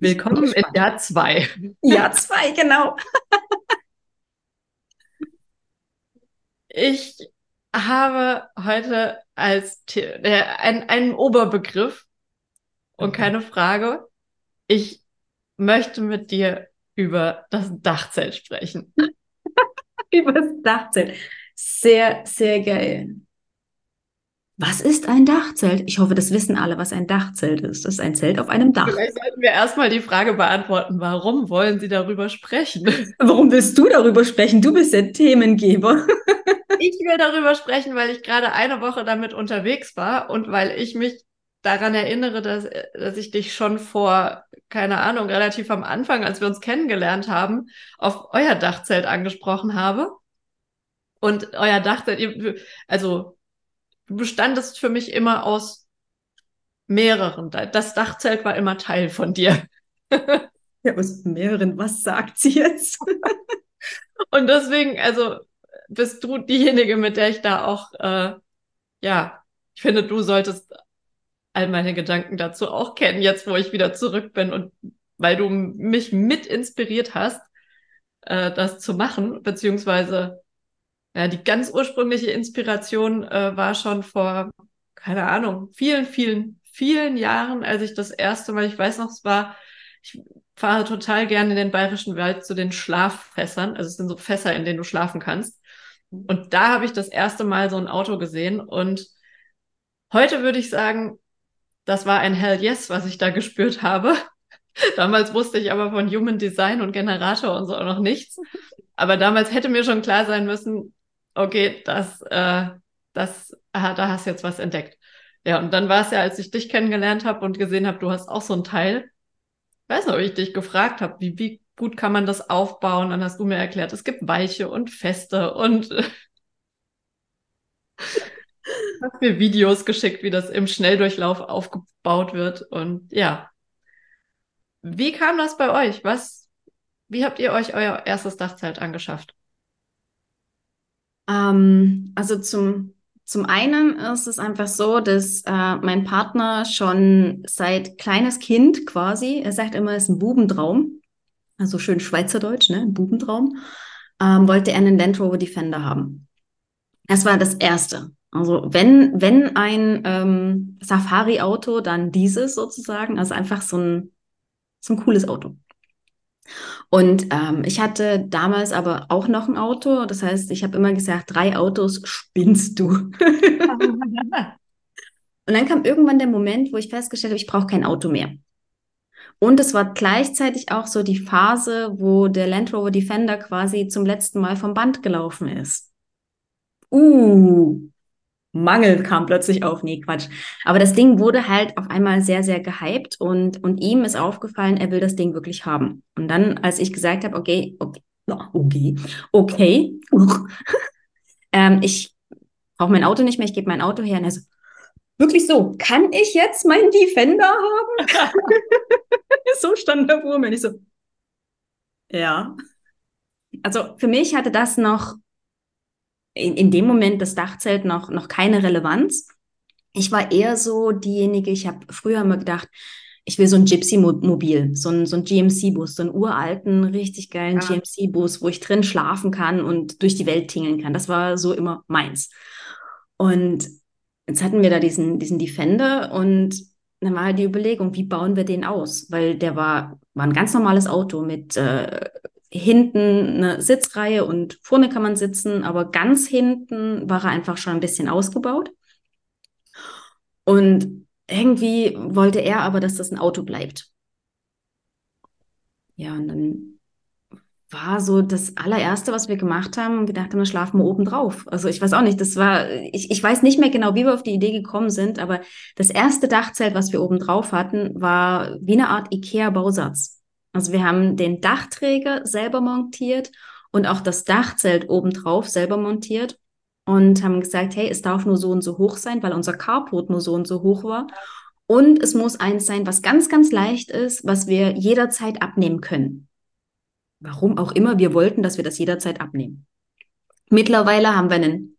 Willkommen in Jahr zwei. Jahr zwei, genau. ich habe heute als äh, ein, einen Oberbegriff und keine Frage. Ich möchte mit dir über das Dachzelt sprechen. über das Dachzelt. Sehr, sehr geil. Was ist ein Dachzelt? Ich hoffe, das wissen alle, was ein Dachzelt ist. Das ist ein Zelt auf einem Dach. Vielleicht sollten wir erstmal die Frage beantworten, warum wollen Sie darüber sprechen? Warum willst du darüber sprechen? Du bist der Themengeber. ich will darüber sprechen, weil ich gerade eine Woche damit unterwegs war und weil ich mich daran erinnere, dass, dass ich dich schon vor, keine Ahnung, relativ am Anfang, als wir uns kennengelernt haben, auf euer Dachzelt angesprochen habe. Und euer Dachzelt, also bestandest für mich immer aus mehreren. Das Dachzelt war immer Teil von dir. ja, aus mehreren, was sagt sie jetzt? Und deswegen, also bist du diejenige, mit der ich da auch, äh, ja, ich finde, du solltest all meine Gedanken dazu auch kennen, jetzt wo ich wieder zurück bin und weil du mich mit inspiriert hast, äh, das zu machen, beziehungsweise ja, die ganz ursprüngliche Inspiration äh, war schon vor, keine Ahnung, vielen, vielen, vielen Jahren, als ich das erste Mal, ich weiß noch, es war, ich fahre total gerne in den Bayerischen Wald zu den Schlaffässern. Also es sind so Fässer, in denen du schlafen kannst. Und da habe ich das erste Mal so ein Auto gesehen. Und heute würde ich sagen, das war ein Hell Yes, was ich da gespürt habe. Damals wusste ich aber von Human Design und Generator und so auch noch nichts. Aber damals hätte mir schon klar sein müssen, okay, das, äh, das, ah, da hast du jetzt was entdeckt. Ja, und dann war es ja, als ich dich kennengelernt habe und gesehen habe, du hast auch so ein Teil. Ich weiß noch, ob ich dich gefragt habe, wie, wie gut kann man das aufbauen? Dann hast du mir erklärt, es gibt weiche und feste und hast mir Videos geschickt, wie das im Schnelldurchlauf aufgebaut wird. Und ja. Wie kam das bei euch? Was, wie habt ihr euch euer erstes Dachzelt angeschafft? Ähm, also zum, zum einen ist es einfach so, dass äh, mein Partner schon seit kleines Kind quasi, er sagt immer, es ist ein Bubentraum, also schön Schweizerdeutsch, ne, ein Bubentraum, ähm, wollte er einen Land Rover Defender haben. Das war das Erste. Also wenn, wenn ein ähm, Safari-Auto, dann dieses sozusagen, also einfach so ein, so ein cooles Auto. Und ähm, ich hatte damals aber auch noch ein Auto. Das heißt, ich habe immer gesagt, drei Autos spinnst du. und dann kam irgendwann der Moment, wo ich festgestellt habe, ich brauche kein Auto mehr. Und es war gleichzeitig auch so die Phase, wo der Land Rover Defender quasi zum letzten Mal vom Band gelaufen ist. Uh, Mangel kam plötzlich auf. Nee, Quatsch. Aber das Ding wurde halt auf einmal sehr, sehr gehypt und, und ihm ist aufgefallen, er will das Ding wirklich haben. Und dann, als ich gesagt habe, okay, okay, okay, okay, ähm, ich brauche mein Auto nicht mehr, ich gebe mein Auto her. Und er so, wirklich so, kann ich jetzt meinen Defender haben? so stand er vor mir. Und ich so, ja. Also für mich hatte das noch in, in dem Moment das Dachzelt noch, noch keine Relevanz. Ich war eher so diejenige, ich habe früher immer gedacht, ich will so ein Gypsy-Mobil, so ein, so ein GMC-Bus, so einen uralten, richtig geilen ja. GMC-Bus, wo ich drin schlafen kann und durch die Welt tingeln kann. Das war so immer meins. Und jetzt hatten wir da diesen, diesen Defender und dann war halt die Überlegung, wie bauen wir den aus? Weil der war, war ein ganz normales Auto mit äh, hinten eine Sitzreihe und vorne kann man sitzen, aber ganz hinten war er einfach schon ein bisschen ausgebaut. Und irgendwie wollte er aber, dass das ein Auto bleibt. Ja, und dann war so das allererste, was wir gemacht haben gedacht haben, wir schlafen wir oben drauf. Also ich weiß auch nicht, das war, ich, ich weiß nicht mehr genau, wie wir auf die Idee gekommen sind, aber das erste Dachzelt, was wir oben drauf hatten, war wie eine Art Ikea-Bausatz. Also wir haben den Dachträger selber montiert und auch das Dachzelt obendrauf selber montiert und haben gesagt, hey, es darf nur so und so hoch sein, weil unser Carport nur so und so hoch war. Und es muss eins sein, was ganz, ganz leicht ist, was wir jederzeit abnehmen können. Warum auch immer wir wollten, dass wir das jederzeit abnehmen. Mittlerweile haben wir einen.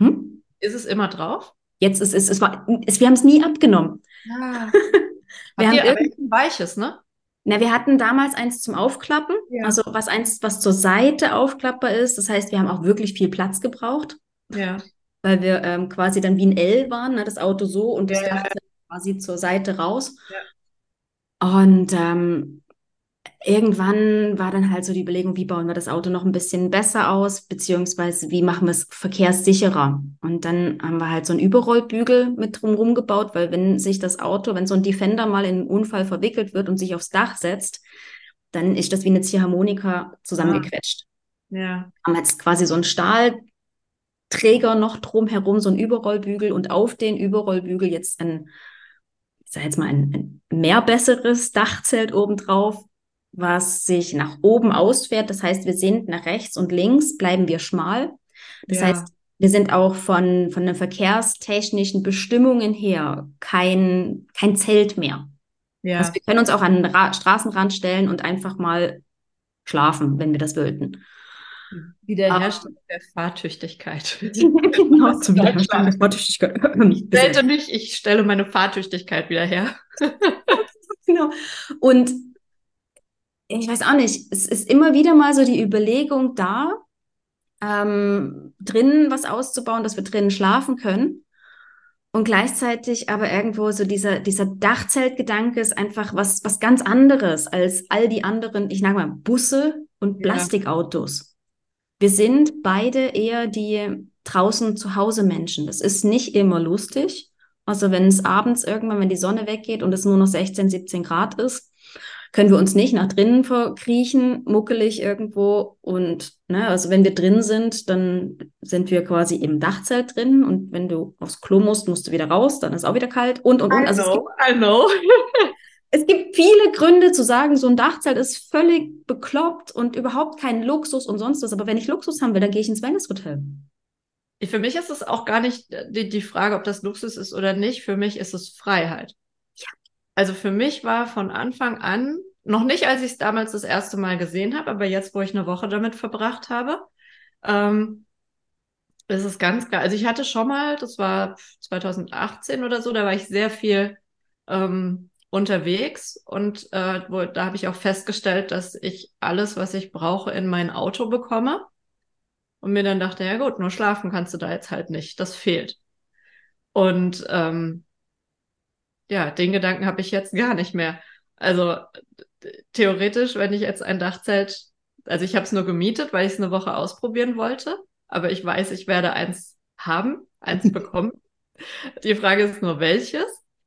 Hm? Ist es immer drauf? Jetzt ist es, es war, es, wir haben es nie abgenommen. Ja. wir haben irgendein weiches, ne? Na, wir hatten damals eins zum Aufklappen, ja. also was eins, was zur Seite aufklappbar ist. Das heißt, wir haben auch wirklich viel Platz gebraucht. Ja. Weil wir ähm, quasi dann wie ein L waren, ne, das Auto so und das ja, quasi zur Seite raus. Und ähm, irgendwann war dann halt so die Überlegung, wie bauen wir das Auto noch ein bisschen besser aus, beziehungsweise wie machen wir es verkehrssicherer. Und dann haben wir halt so einen Überrollbügel mit drumherum gebaut, weil wenn sich das Auto, wenn so ein Defender mal in einen Unfall verwickelt wird und sich aufs Dach setzt, dann ist das wie eine Ziehharmonika zusammengequetscht. Ah. Ja. Haben jetzt quasi so einen Stahlträger noch drumherum, so einen Überrollbügel und auf den Überrollbügel jetzt ein, ich sag jetzt mal, ein, ein mehr besseres Dachzelt obendrauf, was sich nach oben ausfährt. Das heißt, wir sind nach rechts und links, bleiben wir schmal. Das ja. heißt, wir sind auch von, von den verkehrstechnischen Bestimmungen her kein, kein Zelt mehr. Ja. Also wir können uns auch an den Ra Straßenrand stellen und einfach mal schlafen, wenn wir das wollten. Wiederherstellung der Fahrtüchtigkeit. genau, zum Wiederherstellen der Fahrtüchtigkeit. Selte nicht, ich stelle meine Fahrtüchtigkeit wieder her. genau. Und ich weiß auch nicht, es ist immer wieder mal so die Überlegung da, ähm, drinnen was auszubauen, dass wir drinnen schlafen können. Und gleichzeitig aber irgendwo so dieser, dieser Dachzeltgedanke ist einfach was, was ganz anderes als all die anderen, ich sage mal, Busse und Plastikautos. Wir sind beide eher die draußen zu Hause Menschen. Das ist nicht immer lustig. Also wenn es abends irgendwann, wenn die Sonne weggeht und es nur noch 16, 17 Grad ist, können wir uns nicht nach drinnen verkriechen, muckelig irgendwo. Und ne, also wenn wir drin sind, dann sind wir quasi im Dachzelt drin. Und wenn du aufs Klo musst, musst du wieder raus, dann ist auch wieder kalt und und und. Also I know, I know. es gibt viele Gründe zu sagen, so ein Dachzelt ist völlig bekloppt und überhaupt kein Luxus und sonst was. Aber wenn ich Luxus haben will, dann gehe ich ins Wellnesshotel. Für mich ist es auch gar nicht die, die Frage, ob das Luxus ist oder nicht. Für mich ist es Freiheit. Also für mich war von Anfang an, noch nicht, als ich es damals das erste Mal gesehen habe, aber jetzt, wo ich eine Woche damit verbracht habe, ähm, ist es ganz geil. Also ich hatte schon mal, das war 2018 oder so, da war ich sehr viel ähm, unterwegs und äh, wo, da habe ich auch festgestellt, dass ich alles, was ich brauche, in mein Auto bekomme. Und mir dann dachte, ja gut, nur schlafen kannst du da jetzt halt nicht. Das fehlt. Und ähm, ja, den Gedanken habe ich jetzt gar nicht mehr. Also theoretisch, wenn ich jetzt ein Dachzelt, also ich habe es nur gemietet, weil ich es eine Woche ausprobieren wollte, aber ich weiß, ich werde eins haben, eins bekommen. Die Frage ist nur welches.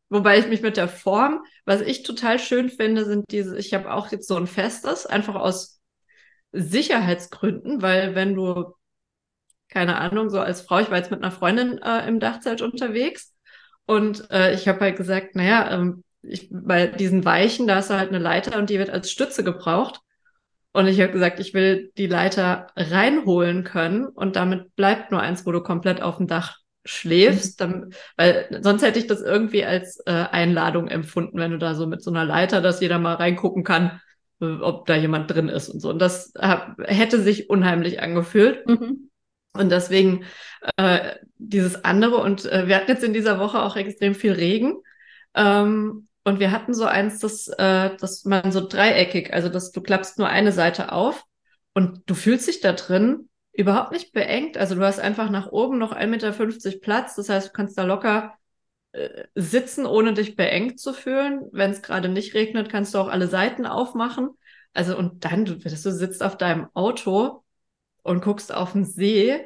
Wobei ich mich mit der Form, was ich total schön finde, sind diese, ich habe auch jetzt so ein festes, einfach aus Sicherheitsgründen, weil wenn du, keine Ahnung, so als Frau, ich war jetzt mit einer Freundin äh, im Dachzelt unterwegs und äh, ich habe halt gesagt, naja, ähm, ich, bei diesen Weichen, da ist halt eine Leiter und die wird als Stütze gebraucht. Und ich habe gesagt, ich will die Leiter reinholen können und damit bleibt nur eins, wo du komplett auf dem Dach schläfst, mhm. dann, weil sonst hätte ich das irgendwie als äh, Einladung empfunden, wenn du da so mit so einer Leiter, dass jeder mal reingucken kann, äh, ob da jemand drin ist und so. Und das hab, hätte sich unheimlich angefühlt. Mhm. Und deswegen äh, dieses andere. Und äh, wir hatten jetzt in dieser Woche auch extrem viel Regen. Ähm, und wir hatten so eins, das, äh, das man so dreieckig, also dass du klappst nur eine Seite auf und du fühlst dich da drin überhaupt nicht beengt. Also du hast einfach nach oben noch 1,50 Meter Platz. Das heißt, du kannst da locker äh, sitzen, ohne dich beengt zu fühlen. Wenn es gerade nicht regnet, kannst du auch alle Seiten aufmachen. Also und dann, du, du sitzt auf deinem Auto und guckst auf den See,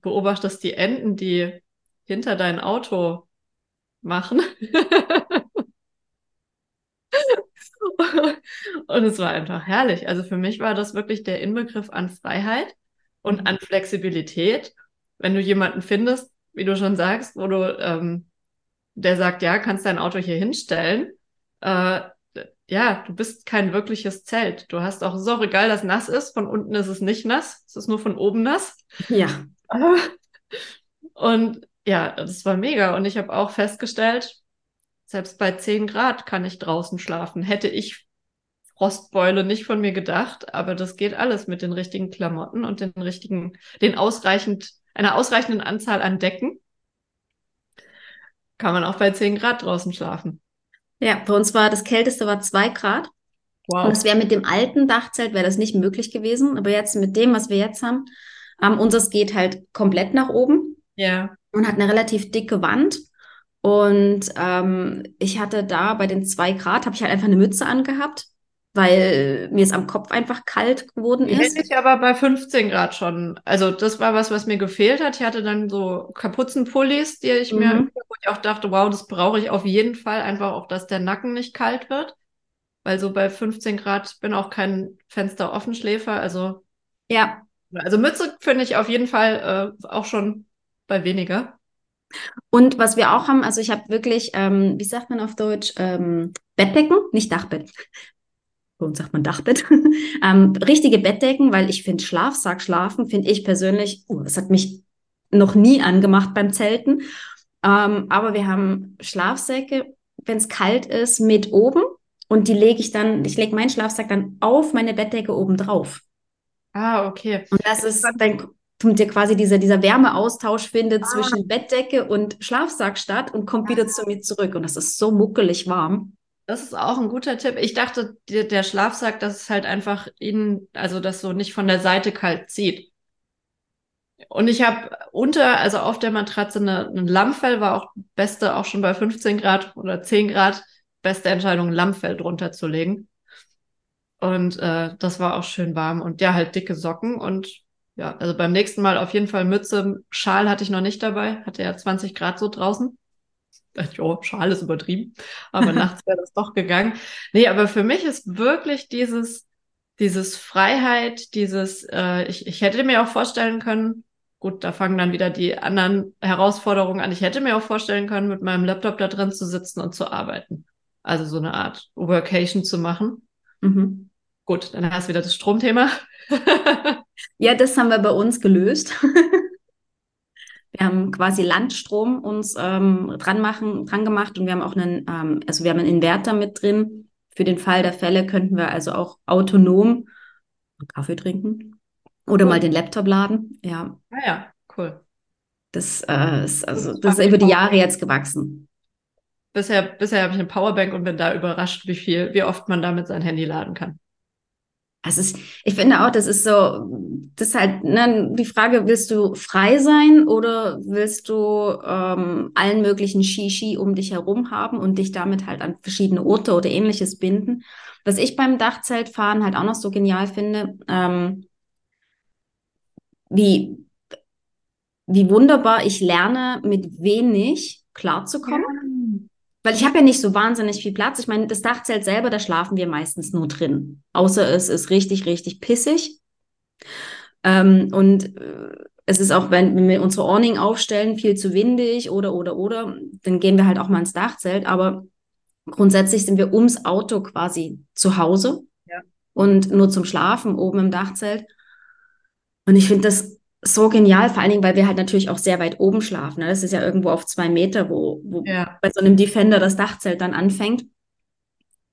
beobachtest die Enten, die hinter dein Auto machen. und es war einfach herrlich. Also für mich war das wirklich der Inbegriff an Freiheit und mhm. an Flexibilität. Wenn du jemanden findest, wie du schon sagst, wo du, ähm, der sagt, ja, kannst dein Auto hier hinstellen, äh, ja, du bist kein wirkliches Zelt. Du hast auch, es ist auch egal, dass nass ist. Von unten ist es nicht nass. Es ist nur von oben nass. Ja. Und ja, das war mega. Und ich habe auch festgestellt, selbst bei 10 Grad kann ich draußen schlafen. Hätte ich Frostbeule nicht von mir gedacht, aber das geht alles mit den richtigen Klamotten und den richtigen, den ausreichend, einer ausreichenden Anzahl an Decken. Kann man auch bei 10 Grad draußen schlafen. Ja, bei uns war das kälteste war zwei Grad. Wow. Und es wäre mit dem alten Dachzelt wäre das nicht möglich gewesen. Aber jetzt mit dem, was wir jetzt haben, ähm, unseres geht halt komplett nach oben Ja. und hat eine relativ dicke Wand. Und ähm, ich hatte da bei den zwei Grad, habe ich halt einfach eine Mütze angehabt, weil mir es am Kopf einfach kalt geworden ist. hätte ich aber bei 15 Grad schon. Also das war was, was mir gefehlt hat. Ich hatte dann so Kapuzenpullis, die ich mir, Mhm. wo ich auch dachte, wow, das brauche ich auf jeden Fall, einfach auch, dass der Nacken nicht kalt wird. Weil so bei 15 Grad ich bin auch kein Fenster-Offenschläfer. Also, Ja, also Mütze finde ich auf jeden Fall äh, auch schon bei weniger. und was wir auch haben, also ich habe wirklich, ähm, wie sagt man auf Deutsch, ähm, Bettdecken, nicht Dachbett. Bei uns sagt man Dachbett. ähm, richtige Bettdecken, weil ich finde Schlafsack schlafen, finde ich persönlich, uh, das hat mich noch nie angemacht beim Zelten. Ähm, aber wir haben Schlafsäcke, wenn es kalt ist, mit oben. Und die lege ich dann, ich lege meinen Schlafsack dann auf meine Bettdecke oben drauf. Ah, okay. Und das ist, dann kommt dir quasi dieser, dieser Wärmeaustausch findet zwischen Bettdecke und Schlafsack statt und kommt wieder zu mir zurück. Und das ist so muckelig warm. Das ist auch ein guter Tipp. Ich dachte, der, Schlafsack, dass es halt einfach innen, also das so nicht von der Seite kalt zieht. Und ich habe unter, also auf der Matratze eine, ein Lammfell, war auch beste, auch schon bei 15 Grad oder 10 Grad, beste Entscheidung, ein Lammfell drunter zu legen. Und äh, das war auch schön warm. Und ja, halt dicke Socken und ja, also beim nächsten Mal auf jeden Fall Mütze. Schal hatte ich noch nicht dabei, hatte ja 20 Grad so draußen. Jo, Schal ist übertrieben, aber nachts wäre das doch gegangen. Nee, aber für mich ist wirklich dieses, dieses Freiheit, dieses, äh, ich, ich hätte mir auch vorstellen können, gut, da fangen dann wieder die anderen Herausforderungen an. Ich hätte mir auch vorstellen können, mit meinem Laptop da drin zu sitzen und zu arbeiten. Also so eine Art Workation zu machen. Mhm. Gut, dann hast du wieder das Stromthema. Ja, das haben wir bei uns gelöst. Wir haben quasi Landstrom uns ähm, dran machen, dran gemacht und wir haben auch einen, ähm, also wir haben einen Inverter mit drin. Für den Fall der Fälle könnten wir also auch autonom Kaffee trinken oder Cool. mal den Laptop laden. Ja, Naja, cool. das äh, ist also Das das ist über die Jahre jetzt gewachsen. Bisher, bisher habe ich eine Powerbank und bin da überrascht, wie viel, wie oft man damit sein Handy laden kann. Also ist, ich finde auch, das ist so, das ist halt ne, die Frage, willst du frei sein oder willst du ähm, allen möglichen Shishi um dich herum haben und dich damit halt an verschiedene Orte oder ähnliches binden? Was ich beim Dachzeltfahren halt auch noch so genial finde, ähm, wie, wie wunderbar ich lerne, mit wenig klarzukommen. Weil ich habe ja nicht so wahnsinnig viel Platz. Ich meine, das Dachzelt selber, da schlafen wir meistens nur drin. Außer es ist richtig, richtig pissig. Ähm, und äh, es ist auch, wenn, wenn wir unsere Awning aufstellen, viel zu windig oder, oder, oder, dann gehen wir halt auch mal ins Dachzelt. Aber grundsätzlich sind wir ums Auto quasi zu Hause Ja. und nur zum Schlafen oben im Dachzelt. Und ich finde das so genial, vor allen Dingen, weil wir halt natürlich auch sehr weit oben schlafen. Ne? Das ist ja irgendwo auf zwei Meter, wo, wo Ja. bei so einem Defender das Dachzelt dann anfängt.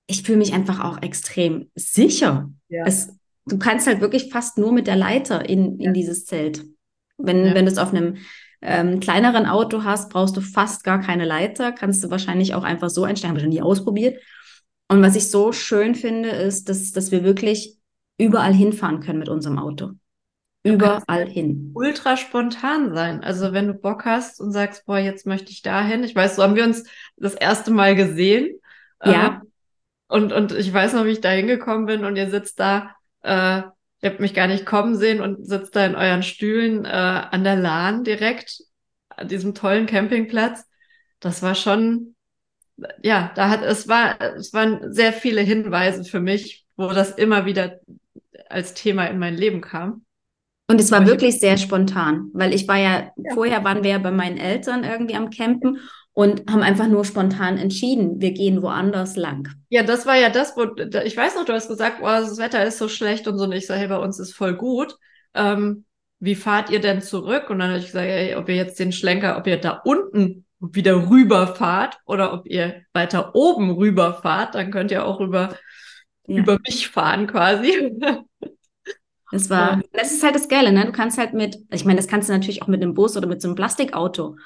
Ich fühle mich einfach auch extrem sicher. Ja. Es, du kannst halt wirklich fast nur mit der Leiter in, in dieses Zelt. Wenn, Ja. wenn du es auf einem ähm, kleineren Auto hast, brauchst du fast gar keine Leiter, kannst du wahrscheinlich auch einfach so einsteigen, habe ich noch nie ausprobiert. Und was ich so schön finde, ist, dass, dass wir wirklich überall hinfahren können mit unserem Auto. Überall hin. ultra spontan sein. Also wenn du Bock hast und sagst, boah, jetzt möchte ich dahin. Ich weiß, so haben wir uns das erste Mal gesehen. Ja. Äh, und, und ich weiß noch, wie ich da hingekommen bin und ihr sitzt da, äh, ihr habt mich gar nicht kommen sehen und sitzt da in euren Stühlen äh, an der Lahn direkt, an diesem tollen Campingplatz. Das war schon, ja, da hat, es war, es waren sehr viele Hinweise für mich, wo das immer wieder als Thema in mein Leben kam. Und es war ich- wirklich sehr spontan, weil ich war ja, Ja. vorher waren wir ja bei meinen Eltern irgendwie am Campen und haben einfach nur spontan entschieden, wir gehen woanders lang. Ja, das war ja das, wo ich weiß noch, du hast gesagt, oh, das Wetter ist so schlecht und so. Und ich sage, hey, bei uns ist voll gut. Ähm, wie fahrt ihr denn zurück? Und dann habe ich gesagt, hey, ob ihr jetzt den Schlenker, ob ihr da unten wieder rüberfahrt oder ob ihr weiter oben rüberfahrt, dann könnt ihr auch über, ja. über mich fahren quasi. Das war, das ist halt das Geile, ne? Du kannst halt mit, ich meine, das kannst du natürlich auch mit einem Bus oder mit so einem Plastikauto.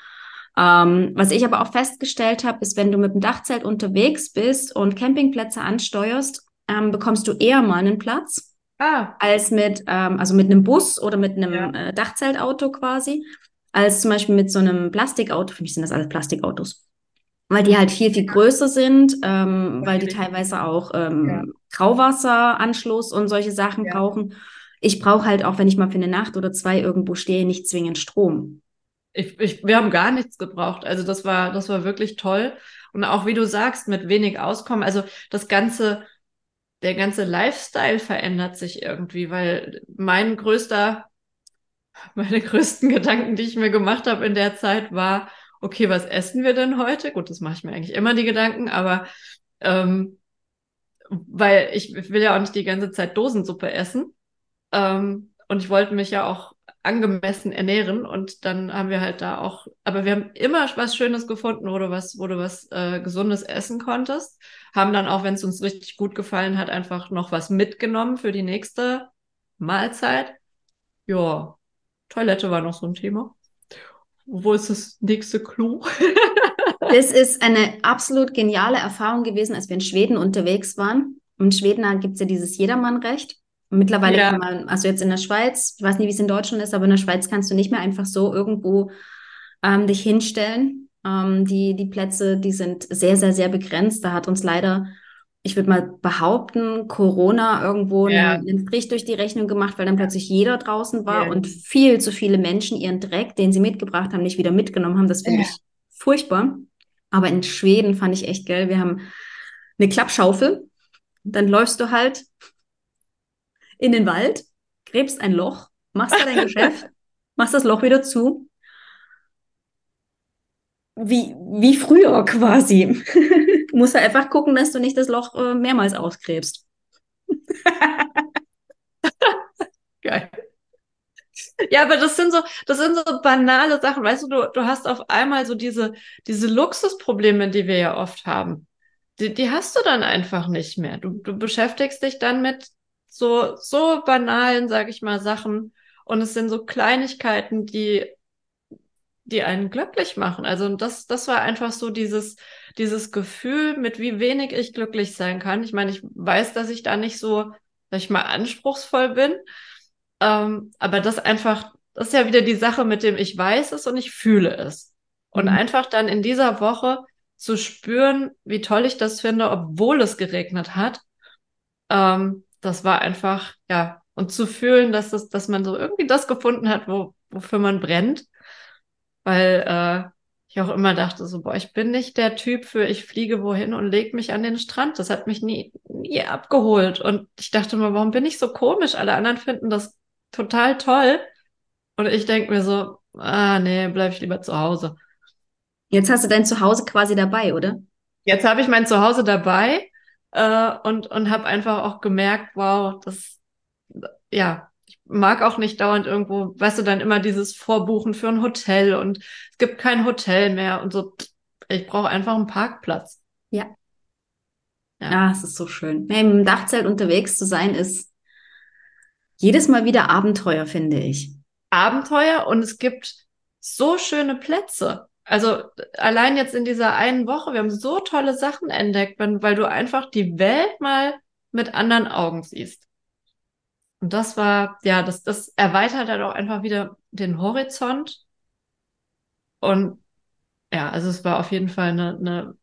Ähm, was ich aber auch festgestellt habe, ist, wenn du mit dem Dachzelt unterwegs bist und Campingplätze ansteuerst, ähm, bekommst du eher mal einen Platz ah. als mit, ähm, also mit einem Bus oder mit einem ja. äh, Dachzeltauto quasi, als zum Beispiel mit so einem Plastikauto. Für mich sind das alles Plastikautos. Weil die halt viel, viel größer sind, ähm, weil die teilweise auch ähm, ja. Grauwasseranschluss und solche Sachen ja. brauchen. Ich brauche halt auch, wenn ich mal für eine Nacht oder zwei irgendwo stehe, nicht zwingend Strom. Ich, ich, wir haben gar nichts gebraucht. Also das war, das war wirklich toll. Und auch wie du sagst, mit wenig Auskommen. Also das ganze, der ganze Lifestyle verändert sich irgendwie, weil mein größter, meine größten Gedanken, die ich mir gemacht habe in der Zeit, war, okay, was essen wir denn heute? Gut, das mache ich mir eigentlich immer die Gedanken, aber ähm, weil ich will ja auch nicht die ganze Zeit Dosensuppe essen. Ähm, und ich wollte mich ja auch angemessen ernähren und dann haben wir halt da auch, aber wir haben immer was Schönes gefunden, wo du was, wo du was äh, Gesundes essen konntest, haben dann auch, wenn es uns richtig gut gefallen hat, einfach noch was mitgenommen für die nächste Mahlzeit. Ja, Toilette war noch so ein Thema. Wo ist das nächste Klo? das ist eine absolut geniale Erfahrung gewesen, als wir in Schweden unterwegs waren. in Schweden gibt es ja dieses Jedermannrecht. Mittlerweile ja. kann man, also jetzt in der Schweiz, ich weiß nicht, wie es in Deutschland ist, aber in der Schweiz kannst du nicht mehr einfach so irgendwo ähm, dich hinstellen. Ähm, die, die Plätze, die sind sehr, sehr, sehr begrenzt. Da hat uns leider, ich würde mal behaupten, Corona irgendwo ja. einen, einen, Strich durch die Rechnung gemacht, weil dann plötzlich jeder draußen war ja. und viel zu viele Menschen ihren Dreck, den sie mitgebracht haben, nicht wieder mitgenommen haben. Das finde ich furchtbar. Aber in Schweden fand ich echt geil. Wir haben eine Klappschaufel. Dann läufst du halt in den Wald, gräbst ein Loch, machst da dein Geschäft, machst das Loch wieder zu. Wie, wie früher quasi. du musst halt einfach gucken, dass du nicht das Loch äh, mehrmals ausgräbst. Geil. Ja, aber das sind so, das sind so banale Sachen. Weißt du, du, du hast auf einmal so diese, diese Luxusprobleme, die wir ja oft haben. Die, die hast du dann einfach nicht mehr. Du, du beschäftigst dich dann mit so, so banalen, sag ich mal, Sachen. Und es sind so Kleinigkeiten, die, die einen glücklich machen. Also das, das war einfach so dieses, dieses Gefühl, mit wie wenig ich glücklich sein kann. Ich meine, ich weiß, dass ich da nicht so, sag ich mal, anspruchsvoll bin. Ähm, aber das einfach, das ist ja wieder die Sache mit dem ich weiß es und ich fühle es. Und mhm. einfach dann in dieser Woche zu spüren, wie toll ich das finde, obwohl es geregnet hat. Ähm, das war einfach, ja, und zu fühlen, dass das, dass man so irgendwie das gefunden hat, wo, wofür man brennt. Weil äh, ich auch immer dachte, so, boah, ich bin nicht der Typ für ich fliege wohin und leg mich an den Strand. Das hat mich nie, nie abgeholt. Und ich dachte mir, warum bin ich so komisch? Alle anderen finden das total toll. Und ich denke mir so, ah, nee, bleib ich lieber zu Hause. Jetzt hast du dein Zuhause quasi dabei, oder? Jetzt habe ich mein Zuhause dabei äh, und, und habe einfach auch gemerkt, wow, das, ja, ich mag auch nicht dauernd irgendwo, weißt du, dann immer dieses Vorbuchen für ein Hotel und es gibt kein Hotel mehr und so. Ich brauche einfach einen Parkplatz. Ja. Ja, ah, es ist so schön. Ja, Im Dachzelt unterwegs zu sein, ist jedes Mal wieder Abenteuer, finde ich. Abenteuer und es gibt so schöne Plätze. Also allein jetzt in dieser einen Woche, wir haben so tolle Sachen entdeckt, weil, weil du einfach die Welt mal mit anderen Augen siehst. Und das war, ja, das, das erweitert halt auch einfach wieder den Horizont. Und ja, also es war auf jeden Fall eine, eine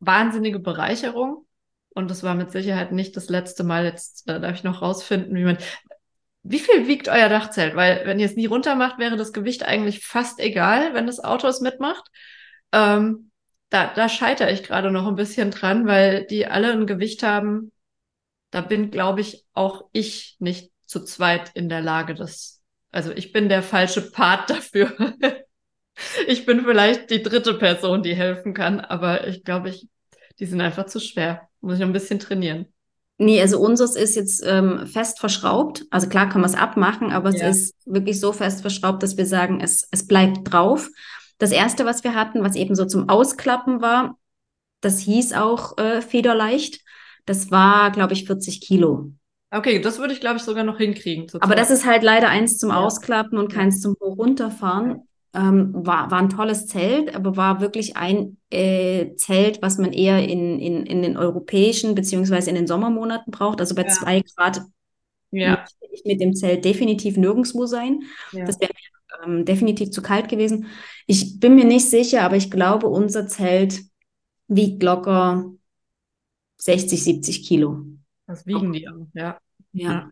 wahnsinnige Bereicherung. Und es war mit Sicherheit nicht das letzte Mal. Jetzt äh, darf ich noch rausfinden, wie man. Wie viel wiegt euer Dachzelt? Weil wenn ihr es nie runter macht, wäre das Gewicht eigentlich fast egal, wenn das Auto es mitmacht. Ähm, da, da scheitere ich gerade noch ein bisschen dran, weil die alle ein Gewicht haben. Da bin, glaube ich, auch ich nicht zu zweit in der Lage, das. Also ich bin der falsche Part dafür. Ich bin vielleicht die dritte Person, die helfen kann, aber ich glaube, ich, die sind einfach zu schwer. Muss ich noch ein bisschen trainieren. Nee, also unseres ist jetzt ähm, fest verschraubt. Also klar kann man es abmachen, aber ja. es ist wirklich so fest verschraubt, dass wir sagen, es, es bleibt drauf. Das erste, was wir hatten, was eben so zum Ausklappen war, das hieß auch äh, federleicht. Das war, glaube ich, 40 Kilo. Okay, das würde ich, glaube ich, sogar noch hinkriegen. Aber das ist halt leider eins zum ja. Ausklappen und keins zum Hoch-Runterfahren. Ähm, war, war ein tolles Zelt, aber war wirklich ein äh, Zelt, was man eher in, in, in den europäischen beziehungsweise in den Sommermonaten braucht. Also bei ja. zwei Grad ja. ich mit dem Zelt definitiv nirgendwo sein. Ja. Das wäre ähm, definitiv zu kalt gewesen. Ich bin mir nicht sicher, aber ich glaube, unser Zelt wiegt locker 60, 70 Kilo. Das wiegen die auch, ja. Ja.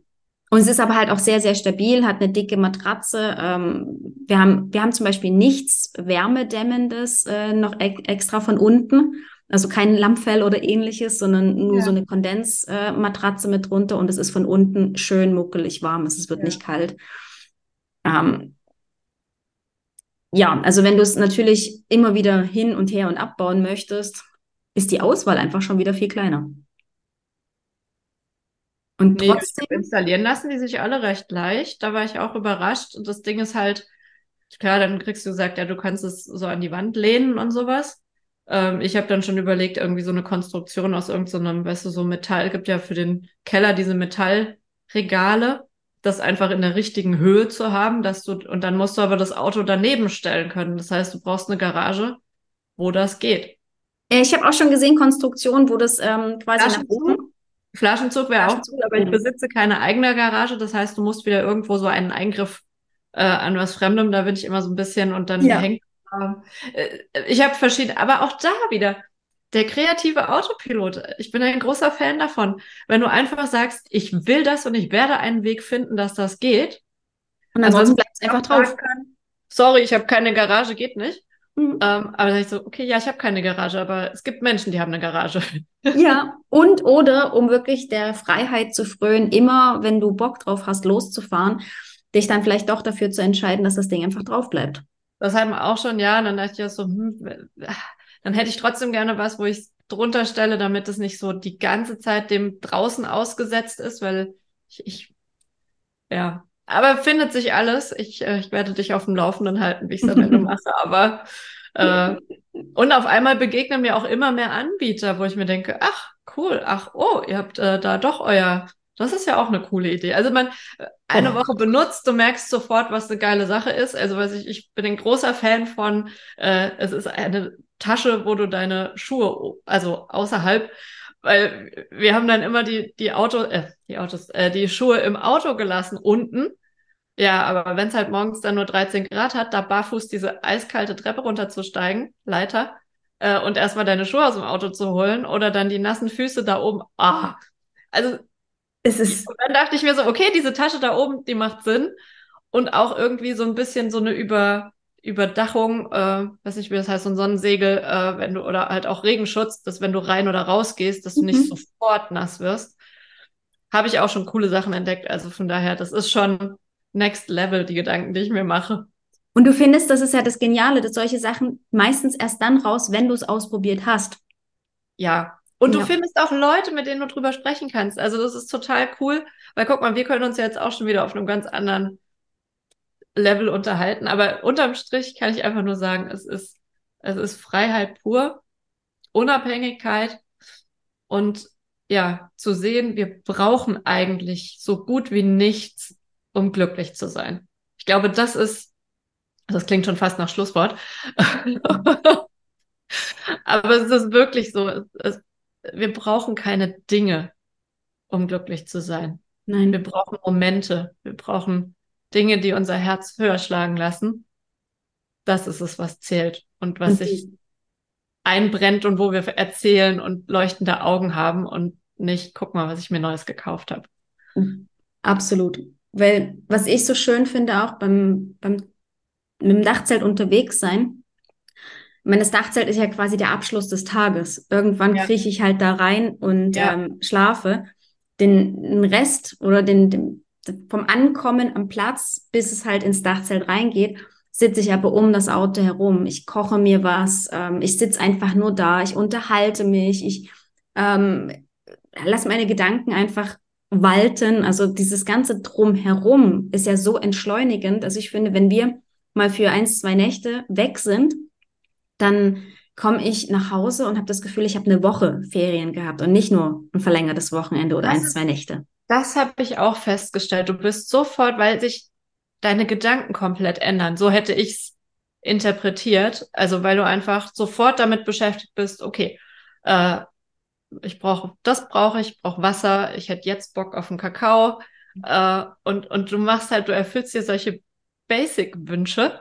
Und es ist aber halt auch sehr, sehr stabil, hat eine dicke Matratze. Ähm, wir, haben, wir haben zum Beispiel nichts Wärmedämmendes äh, noch e extra von unten. Also kein Lammfell oder ähnliches, sondern nur ja. so eine Kondensmatratze äh, mit drunter und es ist von unten schön muckelig warm. Es wird ja. nicht kalt. Ähm, ja, also wenn du es natürlich immer wieder hin und her und abbauen möchtest, ist die Auswahl einfach schon wieder viel kleiner. Und nee, trotzdem. Installieren lassen die sich alle recht leicht. Da war ich auch überrascht. Und das Ding ist halt, klar, dann kriegst du gesagt, ja, du kannst es so an die Wand lehnen und sowas. Ähm, ich habe dann schon überlegt, irgendwie so eine Konstruktion aus irgendeinem, so weißt du, so Metall, gibt ja für den Keller diese Metallregale, das einfach in der richtigen Höhe zu haben, dass du, und dann musst du aber das Auto daneben stellen können. Das heißt, du brauchst eine Garage, wo das geht. Äh, ich habe auch schon gesehen, Konstruktionen, wo das ähm, quasi nach oben Flaschenzug wäre auch cool, aber ich besitze keine eigene Garage. Das heißt, du musst wieder irgendwo so einen Eingriff äh, an was Fremdem, da bin ich immer so ein bisschen und dann ja. hängt. Äh, ich habe verschiedene, aber auch da wieder. Der kreative Autopilot, ich bin ein großer Fan davon. Wenn du einfach sagst, ich will das und ich werde einen Weg finden, dass das geht. Und ansonsten bleibt es einfach drauf. Kann, Sorry, ich habe keine Garage, geht nicht. Mhm. Ähm, aber da ich so, okay, ja, ich habe keine Garage, aber es gibt Menschen, die haben eine Garage. Ja, und oder um wirklich der Freiheit zu frönen, immer wenn du Bock drauf hast, loszufahren, dich dann vielleicht doch dafür zu entscheiden, dass das Ding einfach drauf bleibt. Das hatten wir auch schon, ja. Und dann dachte ich auch so, hm, dann hätte ich trotzdem gerne was, wo ich es drunter stelle, damit es nicht so die ganze Zeit dem draußen ausgesetzt ist, weil ich, ich ja, aber findet sich alles. Ich, äh, ich werde dich auf dem Laufenden halten, wie ich es am Ende mache. Aber äh, und auf einmal begegnen mir auch immer mehr Anbieter, wo ich mir denke, ach, cool, ach, oh, ihr habt äh, da doch euer, das ist ja auch eine coole Idee. Also man äh, eine oh. Woche benutzt, du merkst sofort, was eine geile Sache ist. Also weiß ich, ich bin ein großer Fan von, äh, es ist eine Tasche, wo du deine Schuhe, also außerhalb weil wir haben dann immer die, die Auto, äh, die Autos, äh, die Schuhe im Auto gelassen unten. Ja, aber wenn es halt morgens dann nur 13 Grad hat, da barfuß diese eiskalte Treppe runterzusteigen, Leiter, äh, und erstmal deine Schuhe aus dem Auto zu holen oder dann die nassen Füße da oben. Ah, also es ist. Und dann dachte ich mir so, okay, diese Tasche da oben, die macht Sinn. Und auch irgendwie so ein bisschen so eine über, Überdachung, äh, weiß nicht, wie das heißt, so ein Sonnensegel, äh, wenn du, oder halt auch Regenschutz, dass wenn du rein oder raus gehst, dass du mhm. nicht sofort nass wirst. Habe ich auch schon coole Sachen entdeckt. Also von daher, das ist schon Next Level, die Gedanken, die ich mir mache. Und du findest, das ist ja das Geniale, dass solche Sachen meistens erst dann raus, wenn du es ausprobiert hast. Ja. Und ja. du findest auch Leute, mit denen du drüber sprechen kannst. Also das ist total cool, weil guck mal, wir können uns ja jetzt auch schon wieder auf einem ganz anderen Level unterhalten. Aber unterm Strich kann ich einfach nur sagen, es ist, es ist Freiheit pur, Unabhängigkeit und ja, zu sehen, wir brauchen eigentlich so gut wie nichts, um glücklich zu sein. Ich glaube, das ist, das klingt schon fast nach Schlusswort. Aber es ist wirklich so, es, es, wir brauchen keine Dinge, um glücklich zu sein. Nein. Wir brauchen Momente. Wir brauchen Dinge, die unser Herz höher schlagen lassen, das ist es, was zählt und was okay. sich einbrennt und wo wir erzählen und leuchtende Augen haben und nicht, guck mal, was ich mir Neues gekauft habe. Absolut. Weil was ich so schön finde, auch beim, beim mit dem Dachzelt unterwegs sein, ich meine, das Dachzelt ist ja quasi der Abschluss des Tages. Irgendwann ja. krieche ich halt da rein und ja. ähm, schlafe. Den, den Rest oder den, den, vom Ankommen am Platz, bis es halt ins Dachzelt reingeht, sitze ich aber um das Auto herum. Ich koche mir was, ähm, ich sitze einfach nur da, ich unterhalte mich, ich ähm, lasse meine Gedanken einfach walten. Also dieses ganze Drumherum ist ja so entschleunigend. Also ich finde, wenn wir mal für eins, zwei Nächte weg sind, dann komme ich nach Hause und habe das Gefühl, ich habe eine Woche Ferien gehabt und nicht nur ein verlängertes Wochenende oder das eins, zwei Nächte. Das habe ich auch festgestellt. Du bist sofort, weil sich deine Gedanken komplett ändern. So hätte ich es interpretiert. Also weil du einfach sofort damit beschäftigt bist, okay, äh, ich brauche, das brauche ich, brauche Wasser, ich hätte jetzt Bock auf einen Kakao. Äh, und, und du machst halt, du erfüllst dir solche Basic-Wünsche.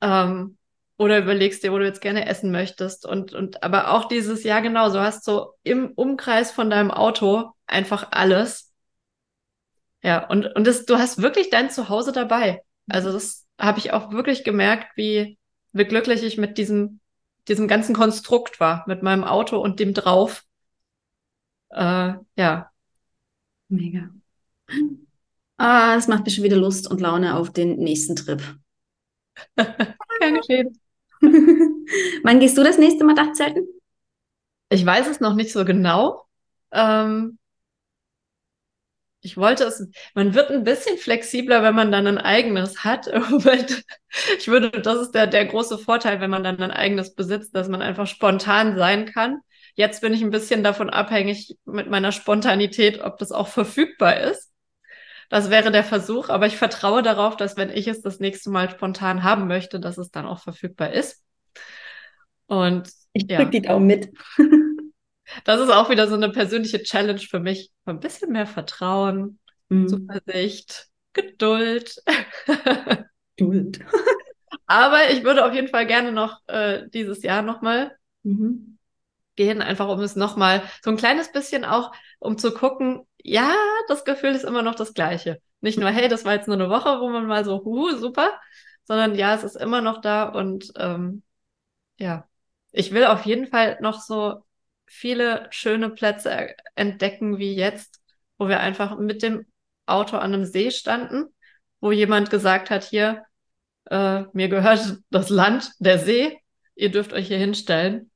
Ähm, oder überlegst dir, wo du jetzt gerne essen möchtest. Und, und aber auch dieses, ja genau, so hast so im Umkreis von deinem Auto einfach alles. Ja, und, und das, du hast wirklich dein Zuhause dabei. Also das habe ich auch wirklich gemerkt, wie, wie glücklich ich mit diesem, diesem ganzen Konstrukt war, mit meinem Auto und dem drauf. Äh, ja. Mega. Ah, das macht mir schon wieder Lust und Laune auf den nächsten Trip. Gern geschehen. Wann gehst du das nächste Mal Dachzelten? Ich weiß es noch nicht so genau. Ähm, ich wollte es, man wird ein bisschen flexibler, wenn man dann ein eigenes hat. ich würde, das ist der, der große Vorteil, wenn man dann ein eigenes besitzt, dass man einfach spontan sein kann. Jetzt bin ich ein bisschen davon abhängig mit meiner Spontanität, ob das auch verfügbar ist. Das wäre der Versuch, aber ich vertraue darauf, dass wenn ich es das nächste Mal spontan haben möchte, dass es dann auch verfügbar ist. Und ich drücke ja. die Daumen mit. das ist auch wieder so eine persönliche Challenge für mich. Ein bisschen mehr Vertrauen, mhm. Zuversicht, Geduld. Geduld. Aber ich würde auf jeden Fall gerne noch äh, dieses Jahr nochmal mhm. gehen, einfach um es nochmal so ein kleines bisschen auch, um zu gucken, ja, das Gefühl ist immer noch das gleiche. Nicht nur, hey, das war jetzt nur eine Woche, wo man mal so, hu, super, sondern ja, es ist immer noch da und ähm, ja, ich will auf jeden Fall noch so viele schöne Plätze entdecken wie jetzt, wo wir einfach mit dem Auto an einem See standen, wo jemand gesagt hat, hier, äh, mir gehört das Land, der See, ihr dürft euch hier hinstellen.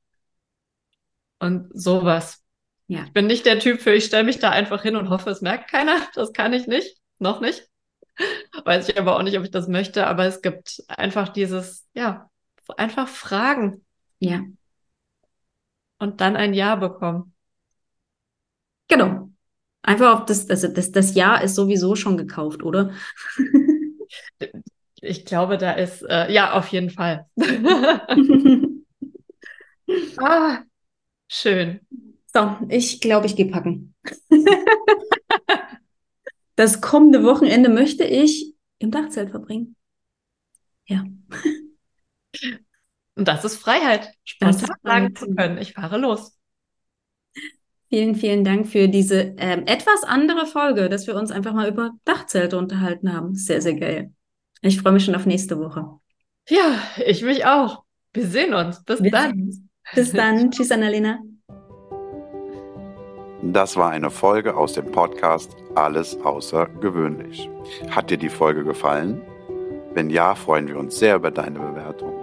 Und sowas. Ja. Ich bin nicht der Typ für, ich stelle mich da einfach hin und hoffe, es merkt keiner. Das kann ich nicht. Noch nicht. Weiß ich aber auch nicht, ob ich das möchte. Aber es gibt einfach dieses, ja, einfach Fragen. Ja. Und dann ein Ja bekommen. Genau. Einfach auf das, also das, das Ja ist sowieso schon gekauft, oder? ich glaube, da ist, äh, ja, auf jeden Fall. ah, schön. So, ich glaube, ich gehe packen. das kommende Wochenende möchte ich im Dachzelt verbringen. Ja. Und das ist Freiheit, spontan sagen zu können, ich fahre los. Vielen, vielen Dank für diese ähm, etwas andere Folge, dass wir uns einfach mal über Dachzelte unterhalten haben. Sehr, sehr geil. Ich freue mich schon auf nächste Woche. Ja, ich mich auch. Wir sehen uns. Bis wir dann. Bis dann. Tschüss, Annalena. Das war eine Folge aus dem Podcast Alles außergewöhnlich. Hat dir die Folge gefallen? Wenn ja, freuen wir uns sehr über deine Bewertung.